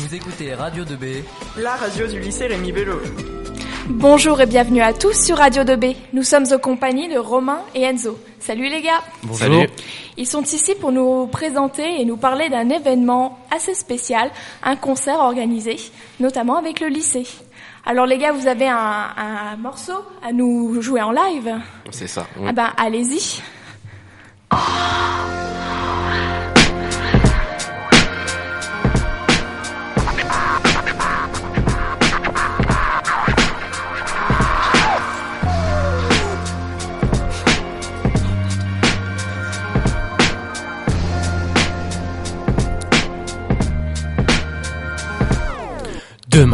Vous écoutez Radio 2B, la radio du lycée Rémi Bello. Bonjour et bienvenue à tous sur Radio 2B. Nous sommes aux compagnies de Romain et Enzo. Salut les gars. Bonjour. Ils sont ici pour nous présenter et nous parler d'un événement assez spécial, un concert organisé, notamment avec le lycée. Alors les gars, vous avez un, un morceau à nous jouer en live? C'est ça. Ah ben allez-y.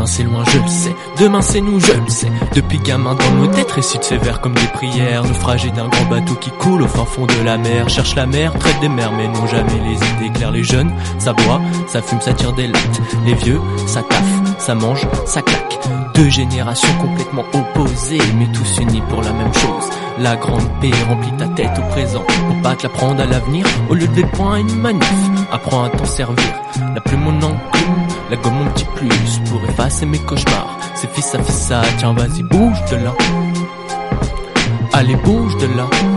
C'est loin, je le sais. Demain c'est nous, je le sais. Depuis gamin dans nos têtes récite vers comme des prières. Naufragés d'un grand bateau qui coule au fin fond de la mer. Cherche la mer, traite des mers, mais n'ont jamais les idées claires. Les jeunes, ça boit, ça fume, ça tire des lattes. Les vieux, ça taffe, ça mange, ça claque. Deux générations complètement opposées, mais tous unis pour la même chose. La grande paix remplit ta tête au présent. Pour pas te la prendre à l'avenir, au lieu de les points à une manif. Apprends à t'en servir. La plume mon enclume, la gomme mon petit plus pour effacer mes cauchemars. C'est fils ça, tiens vas-y bouge de là. Allez bouge de là.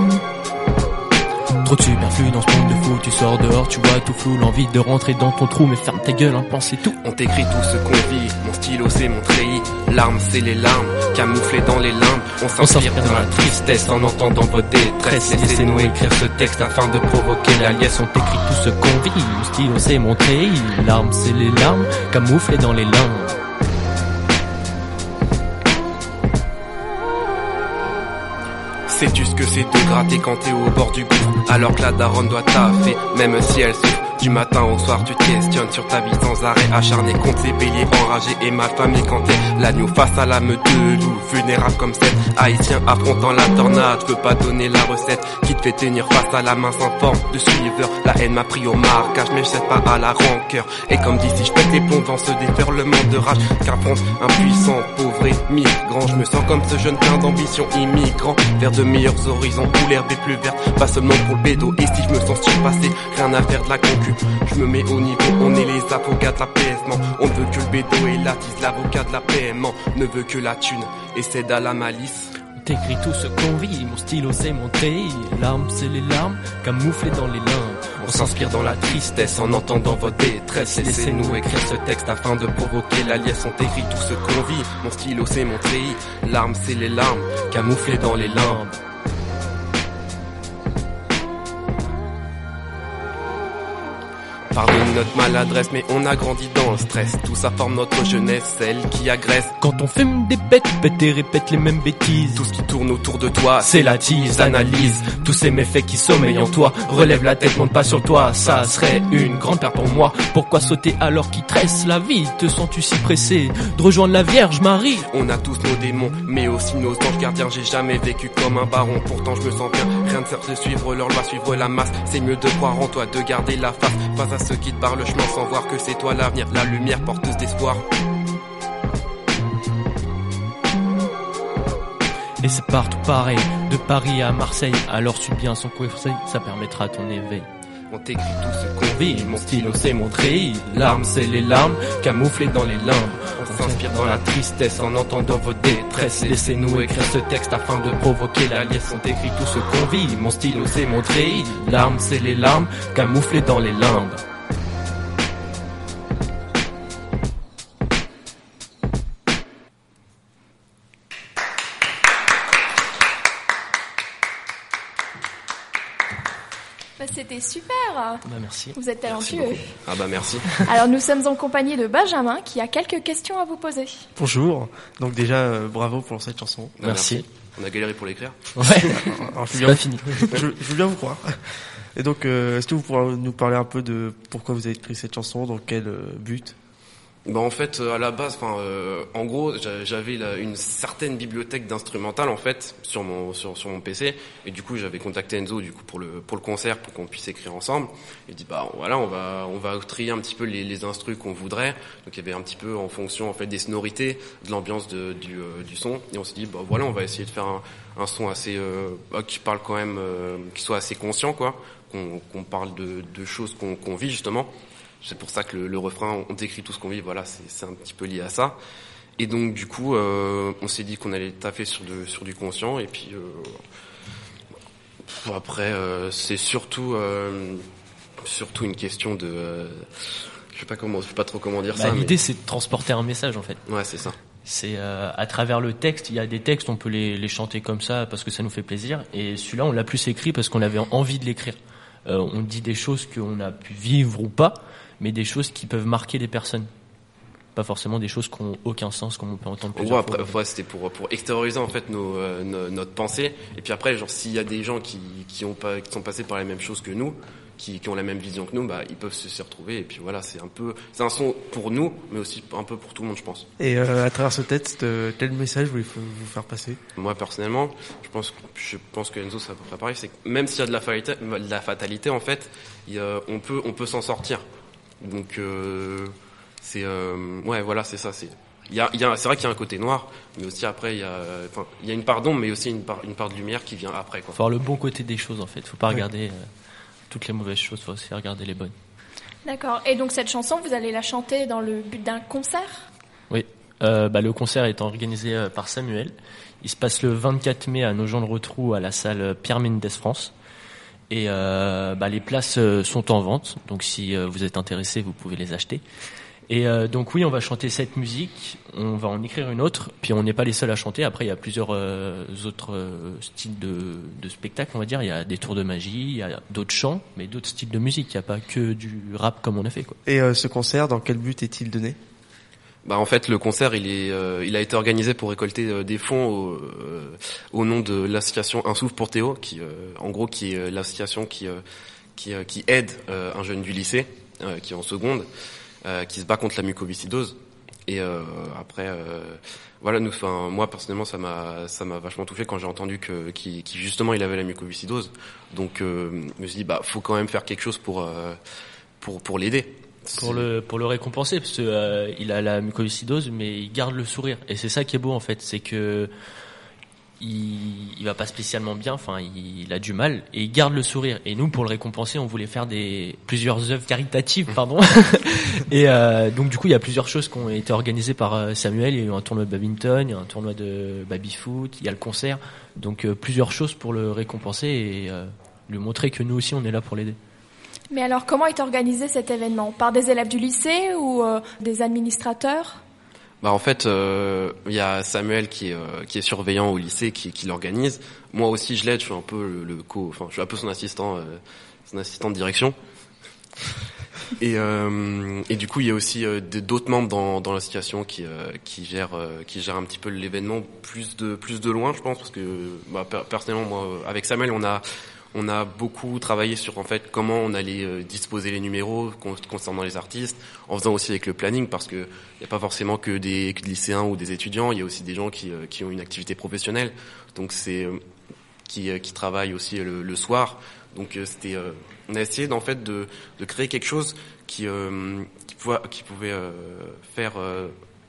Trop de superflu dans ce monde de fou, tu sors dehors, tu vois tout flou, l'envie de rentrer dans ton trou, mais ferme ta gueule, hein, pense tout. On t'écrit tout ce qu'on vit, mon stylo c'est mon treillis, l'arme c'est les larmes, camouflées dans les limbes, on s'inspire dans la tristesse en entendant vos détresses, laissez-nous écrire ce texte afin de provoquer la liesse, on t'écrit tout ce qu'on vit, mon stylo c'est mon treillis, l'arme c'est les larmes, camouflées dans les limbes. Sais-tu ce que c'est de gratter quand t'es au bord du gouffre Alors que la daronne doit taffer, même si elle souffre du matin au soir, tu te questionnes sur ta vie sans arrêt, acharné contre ces béliers enragés et ma famille quand t'es l'agneau face à meute de loups, vulnérable comme cette haïtien affrontant la tornade. Je peux pas donner la recette qui te fait tenir face à la main sans forme de suiveur. La haine m'a pris au marquage, mais je pas à la rancœur. Et comme d'ici, je pète les plombs dans ce déferlement de rage qu'affronte un puissant, pauvre et migrant. Je me sens comme ce jeune plein d'ambition immigrant vers de meilleurs horizons où l'herbe est plus verte, pas seulement pour le. Et si je me sens surpassé, rien à faire de la concu. Je me mets au niveau, on est les avocats de l'apaisement. On ne veut que le bédo et l'attise, l'avocat de la. Ne veut que la thune et cède à la malice. On t'écrit tout ce qu'on vit, mon stylo c'est mon treillis. Larmes c'est les larmes, camouflées dans les limbes. On s'inspire dans la tristesse en entendant votre détresse. Laissez-nous écrire ce texte afin de provoquer la liesse. On t'écrit tout ce qu'on vit, mon stylo c'est mon treillis. Larmes c'est les larmes, camouflées dans les limbes. Pardonne notre maladresse, mais on a grandi dans le stress. Tout ça forme notre jeunesse, celle qui agresse. Quand on fume des bêtes, pète et répète les mêmes bêtises. Tout ce qui tourne autour de toi, c'est la tease, analyse. Tous ces méfaits qui sommeillent en toi. Relève la tête, monte pas sur toi. Ça serait une grande perte pour moi. Pourquoi sauter alors qu'il tresse la vie? Te sens-tu si pressé? De rejoindre la Vierge Marie On a tous nos démons, mais aussi nos anges gardiens. J'ai jamais vécu comme un baron, pourtant je me sens bien. Rien ne sert de suivre leur loi, suivre la masse. C'est mieux de croire en toi, de garder la face. Pas à ceux qui te barrent le chemin sans voir que c'est toi l'avenir. La lumière porteuse d'espoir. Et c'est partout pareil, de Paris à Marseille. Alors suis bien son conseil, ça permettra ton éveil. On t'écrit tout ce qu'on vit, mon stylo c'est mon treillis, l'arme c'est les larmes, camouflées dans les limbes. On s'inspire dans la tristesse en entendant vos détresses. Laissez-nous écrire ce texte afin de provoquer la liesse. On t'écrit tout ce qu'on vit, mon stylo c'est mon treillis, l'arme c'est les larmes, camouflées dans les limbes. C'était super. Bah merci. Vous êtes talentueux. Ah bah merci. Alors nous sommes en compagnie de Benjamin qui a quelques questions à vous poser. Bonjour. Donc déjà euh, bravo pour cette chanson. Bah, merci. On a galéré pour l'écrire. Ouais. Alors, je, bien, fini. je, je veux bien vous croire. Et donc euh, est-ce que vous pourrez nous parler un peu de pourquoi vous avez écrit cette chanson, dans quel euh, but? Bah en fait euh, à la base, enfin euh, en gros j'a- j'avais une certaine bibliothèque d'instrumental en fait sur mon PC et du coup j'avais contacté Enzo du coup pour le concert pour qu'on puisse écrire ensemble. Il dit bah voilà on va on va trier un petit peu les, les instrus qu'on voudrait. Donc il y avait un petit peu en fonction en fait des sonorités, de l'ambiance euh, du son et on s'est dit bah voilà on va essayer de faire un, son assez euh, bah, qui parle quand même euh, qui soit assez conscient quoi, qu'on parle de, choses qu'on vit justement. C'est pour ça que le, le, refrain, on décrit tout ce qu'on vit. Voilà, c'est un petit peu lié à ça. Et donc du coup, euh, on s'est dit qu'on allait taffer sur, de, sur du conscient. Et puis euh, après, euh, c'est surtout surtout une question de, je sais pas comment, je sais pas trop comment dire bah, ça. L'idée, mais... c'est de transporter un message en fait. Ouais, c'est ça. C'est à travers le texte. Il y a des textes, on peut les, les, chanter comme ça parce que ça nous fait plaisir. Et celui-là, on l'a plus écrit parce qu'on avait envie de l'écrire. on dit des choses qu'on a pu vivre ou pas, mais des choses qui peuvent marquer des personnes. Pas forcément des choses qui n'ont aucun sens comme on peut entendre plusieurs ouais, après, fois. c'était pour pour extérioriser en fait nos, euh, nos, notre pensée. Et puis après genre s'il y a des gens qui qui ont pas qui sont passés par les mêmes choses que nous qui, qui ont la même vision que nous bah ils peuvent se, retrouver. Et puis voilà c'est un peu c'est un son pour nous mais aussi un peu pour tout le monde je pense. Et euh, à travers ce texte euh, quel message voulez vous faire passer? Moi personnellement je pense je pense que Enzo ça peut pareil c'est que même s'il y a de la fatalité de la fatalité en fait y on peut on peut s'en sortir donc euh, c'est euh, ouais voilà c'est ça c'est il y a, il y a c'est vrai qu'il y a un côté noir mais aussi après il y a enfin il y a une part d'ombre mais aussi une part une part de lumière qui vient après quoi. Faut voir le bon côté des choses en fait. Faut pas ouais. regarder euh, toutes les mauvaises choses faut aussi regarder les bonnes. D'accord. Et donc cette chanson vous allez la chanter dans le but d'un concert? Oui. Euh, bah, le concert est organisé euh, par Samuel. Il se passe le 24 mai à Nogent-le-Rotrou à la salle Pierre Mendès France et euh, bah, les places sont en vente donc si vous êtes intéressé vous pouvez les acheter et euh, donc oui, on va chanter cette musique, on va en écrire une autre, puis on n'est pas les seuls à chanter. Après, il y a plusieurs euh, autres euh, styles de, de spectacle, on va dire. Il y a des tours de magie, il y a d'autres chants, mais d'autres styles de musique. Il n'y a pas que du rap comme on a fait. Quoi. Et ce concert, dans quel but est-il donné? Bah en fait le concert il est il a été organisé pour récolter des fonds au, au nom de l'association Un souffle pour Théo qui en gros qui est l'association qui qui, qui aide un jeune du lycée qui est en seconde euh, qui se bat contre la mucoviscidose. Et euh, après, euh, voilà, nous, enfin, moi personnellement, ça m'a, ça m'a vachement touché quand j'ai entendu que, qui, qui, justement, il avait la mucoviscidose. Donc, euh, je me suis dit, bah, faut quand même faire quelque chose pour, euh, pour, pour l'aider. Pour le, pour le récompenser, parce que euh, a la mucoviscidose, mais il garde le sourire. Et c'est ça qui est beau en fait, c'est que il, il va pas spécialement bien, enfin il, a du mal et il garde le sourire. Et nous, pour le récompenser, on voulait faire des plusieurs œuvres caritatives, pardon. et euh, donc du coup, il y a plusieurs choses qui ont été organisées par euh, Samuel. Il y a eu un tournoi de badminton, il y a un tournoi de baby-foot, il y a le concert. Donc euh, plusieurs choses pour le récompenser et euh, lui montrer que nous aussi, on est là pour l'aider. Mais alors, comment est organisé cet événement? Par des élèves du lycée ou euh, des administrateurs? Bah en fait, il euh, y a Samuel qui est, euh, qui est surveillant au lycée, qui, qui l'organise. Moi aussi, je l'aide. Je suis un peu le, le, co, enfin, je suis un peu son assistant, euh, son assistant de direction. Et, euh, et du coup, il y a aussi d'autres membres dans, dans l'association qui, qui gèrent, qui gèrent un petit peu l'événement plus de plus de loin, je pense, parce que bah, personnellement, moi, avec Samuel, on a on a beaucoup travaillé sur en fait comment on allait euh, disposer les numéros concernant les artistes, en faisant aussi avec le planning parce que il n'y a pas forcément que des, que des, lycéens ou des étudiants, il y a aussi des gens qui, euh, qui ont une activité professionnelle, donc c'est euh, qui, qui travaillent aussi le, le soir. Donc c'était, on a essayé en fait de, de créer quelque chose qui, qui pouvait, qui pouvait faire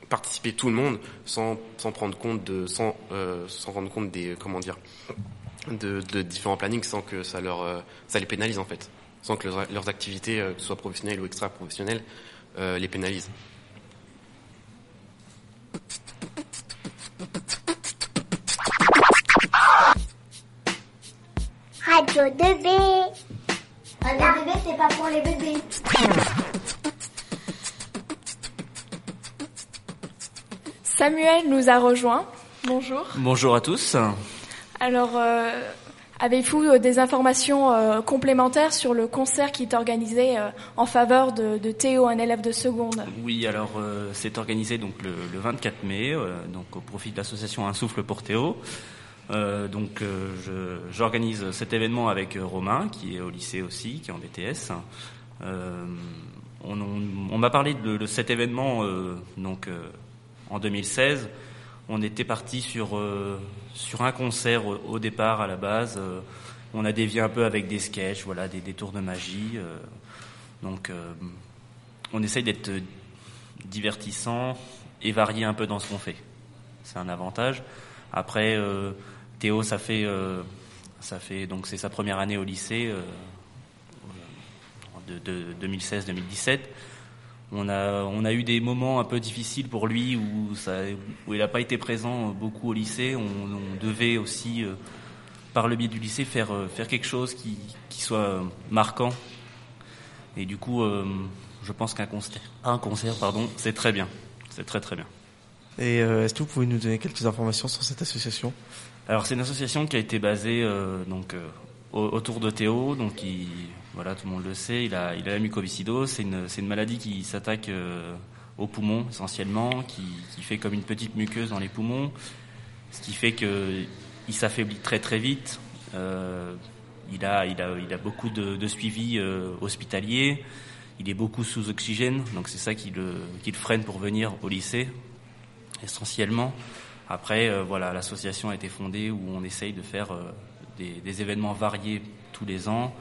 participer tout le monde sans, sans prendre compte de sans, sans rendre compte des comment dire de, de, différents plannings sans que ça leur euh, ça les pénalise en fait, sans que leurs, leurs activités, euh, que ce soit professionnelles ou extra-professionnelles, euh, les pénalisent. Radio 2B. Radio 2B, c'est pas pour les bébés. Samuel nous a rejoint. Bonjour. Bonjour à tous. Alors, euh, avez-vous des informations euh, complémentaires sur le concert qui est organisé euh, en faveur de, Théo, un élève de seconde? Oui, alors c'est organisé donc le, le 24 mai, donc au profit de l'association Un souffle pour Théo. donc j'organise cet événement avec Romain, qui est au lycée aussi, qui est en BTS. on, m'a parlé de, de, cet événement donc en 2016 on était parti sur euh, un concert au, départ à la base. Euh, on a dévié un peu avec des sketchs, voilà, des, tours de magie. Euh, donc, on essaye d'être divertissant et varié un peu dans ce qu'on fait. C'est un avantage. Après, Théo, ça fait ça fait donc c'est sa première année au lycée. de, 2016-2017. On a, on a eu des moments un peu difficiles pour lui où, ça, où il n'a pas été présent beaucoup au lycée. On, devait aussi, par le biais du lycée, faire, faire quelque chose qui, qui soit marquant. Et du coup, je pense qu'un concert, un concert, pardon, c'est très bien. C'est très très bien. Et euh, est-ce que vous pouvez nous donner quelques informations sur cette association? Alors c'est une association qui a été basée euh, donc euh, autour de Théo, donc qui, voilà tout le monde le sait, il a il a la mucoviscidose, c'est une une maladie qui s'attaque aux poumons essentiellement, qui, qui fait comme une petite muqueuse dans les poumons, ce qui fait que il s'affaiblit très très vite. il a il a il a beaucoup de, de suivi hospitalier. Il est beaucoup sous oxygène, donc c'est ça qui le, qui le freine pour venir au lycée, essentiellement. Après, euh, voilà, l'association a été fondée où on essaye de faire euh, des, des, événements variés tous les ans.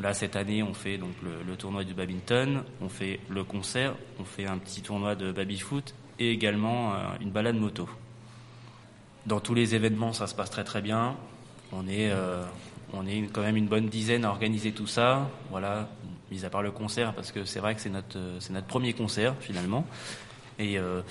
Là, cette année, on fait donc le, tournoi du badminton, on fait le concert, on fait un petit tournoi de baby-foot et également euh, une balade moto. Dans tous les événements, ça se passe très très bien. On est, on est quand même une bonne dizaine à organiser tout ça. Voilà, mis à part le concert, parce que c'est vrai que c'est notre, c'est notre premier concert finalement. Et, euh,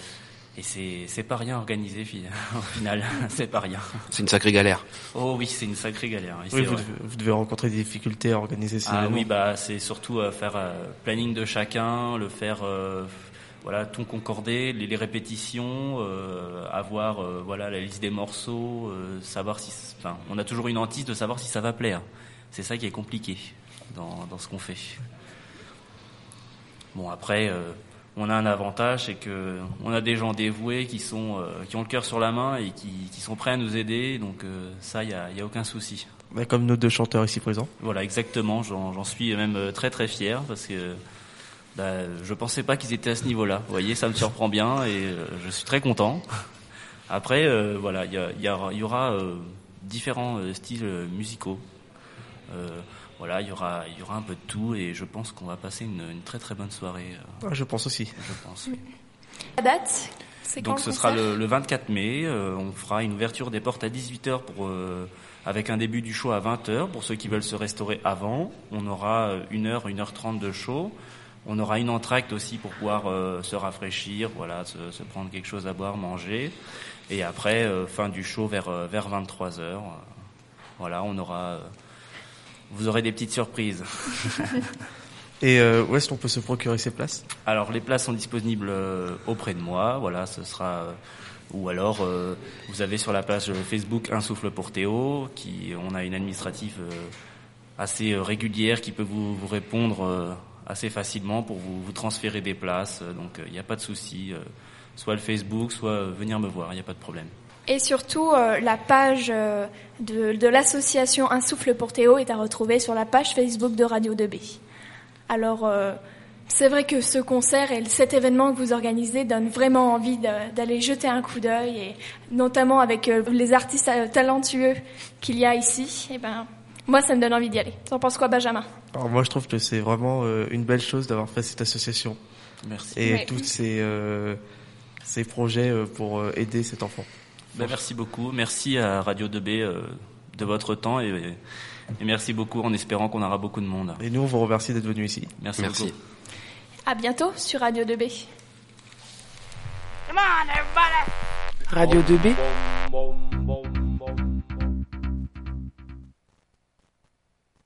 et c'est, c'est pas rien organisé au final, c'est pas rien. C'est une sacrée galère. Oh oui, c'est une sacrée galère. Oui, vous, devez, vous, devez, rencontrer des difficultés à organiser ces Ah oui, bah c'est surtout euh, faire euh, planning de chacun, le faire euh, voilà, tout concorder, les, les répétitions, euh, avoir euh, voilà la liste des morceaux, euh, savoir si, enfin, on a toujours une hantise de savoir si ça va plaire. C'est ça qui est compliqué dans, dans ce qu'on fait. Bon après, euh, on a un avantage, c'est que on a des gens dévoués qui sont, euh, qui ont le cœur sur la main et qui, qui sont prêts à nous aider. Donc euh, ça, il y a, y a, aucun souci. Bah, comme nos deux chanteurs ici présents. Voilà, exactement. J'en suis même très très fier parce que bah, je pensais pas qu'ils étaient à ce niveau-là. Vous voyez, ça me surprend bien et je suis très content. Après, voilà, il y, aura différents styles musicaux. Voilà, il y aura, il y aura un peu de tout et je pense qu'on va passer une, une, très très bonne soirée. Ah, je pense aussi. Je pense. Oui. La date Donc ce sera le, le, 24 mai. Euh, on fera une ouverture des portes à 18h pour euh, avec un début du show à 20h pour ceux qui veulent se restaurer avant. On aura une heure, une heure trente de show. On aura une entracte aussi pour pouvoir euh, se rafraîchir, voilà, se, se, prendre quelque chose à boire, manger. Et après, euh, fin du show vers vers 23 h voilà, on aura vous aurez des petites surprises. Et euh, où est-ce qu'on peut se procurer ces places? Alors les places sont disponibles euh, auprès de moi, voilà, ce sera euh, ou alors vous avez sur la page Facebook Un souffle pour Théo, qui on a une administrative assez régulière qui peut vous, vous répondre assez facilement pour vous, vous transférer des places, donc il n'y a pas de souci, soit le Facebook, soit venir me voir, il n'y a pas de problème. Et surtout, euh, la page euh, de, de l'association Un souffle pour Théo est à retrouver sur la page Facebook de Radio 2B. Alors, euh, c'est vrai que ce concert et cet événement que vous organisez donne vraiment envie d'aller jeter un coup d'œil, et notamment avec les artistes talentueux qu'il y a ici. Et ben, moi, ça me donne envie d'y aller. T'en penses quoi, Benjamin? Alors moi, je trouve que c'est vraiment une belle chose d'avoir fait cette association. Merci. Et oui. tous ces, ces projets pour aider cet enfant. Ben, merci beaucoup. Merci à Radio 2B euh, de votre temps et, et, merci beaucoup en espérant qu'on aura beaucoup de monde. Et nous, on vous remercie d'être venu ici. Merci, merci. beaucoup. À bientôt sur Radio 2B. Radio 2B.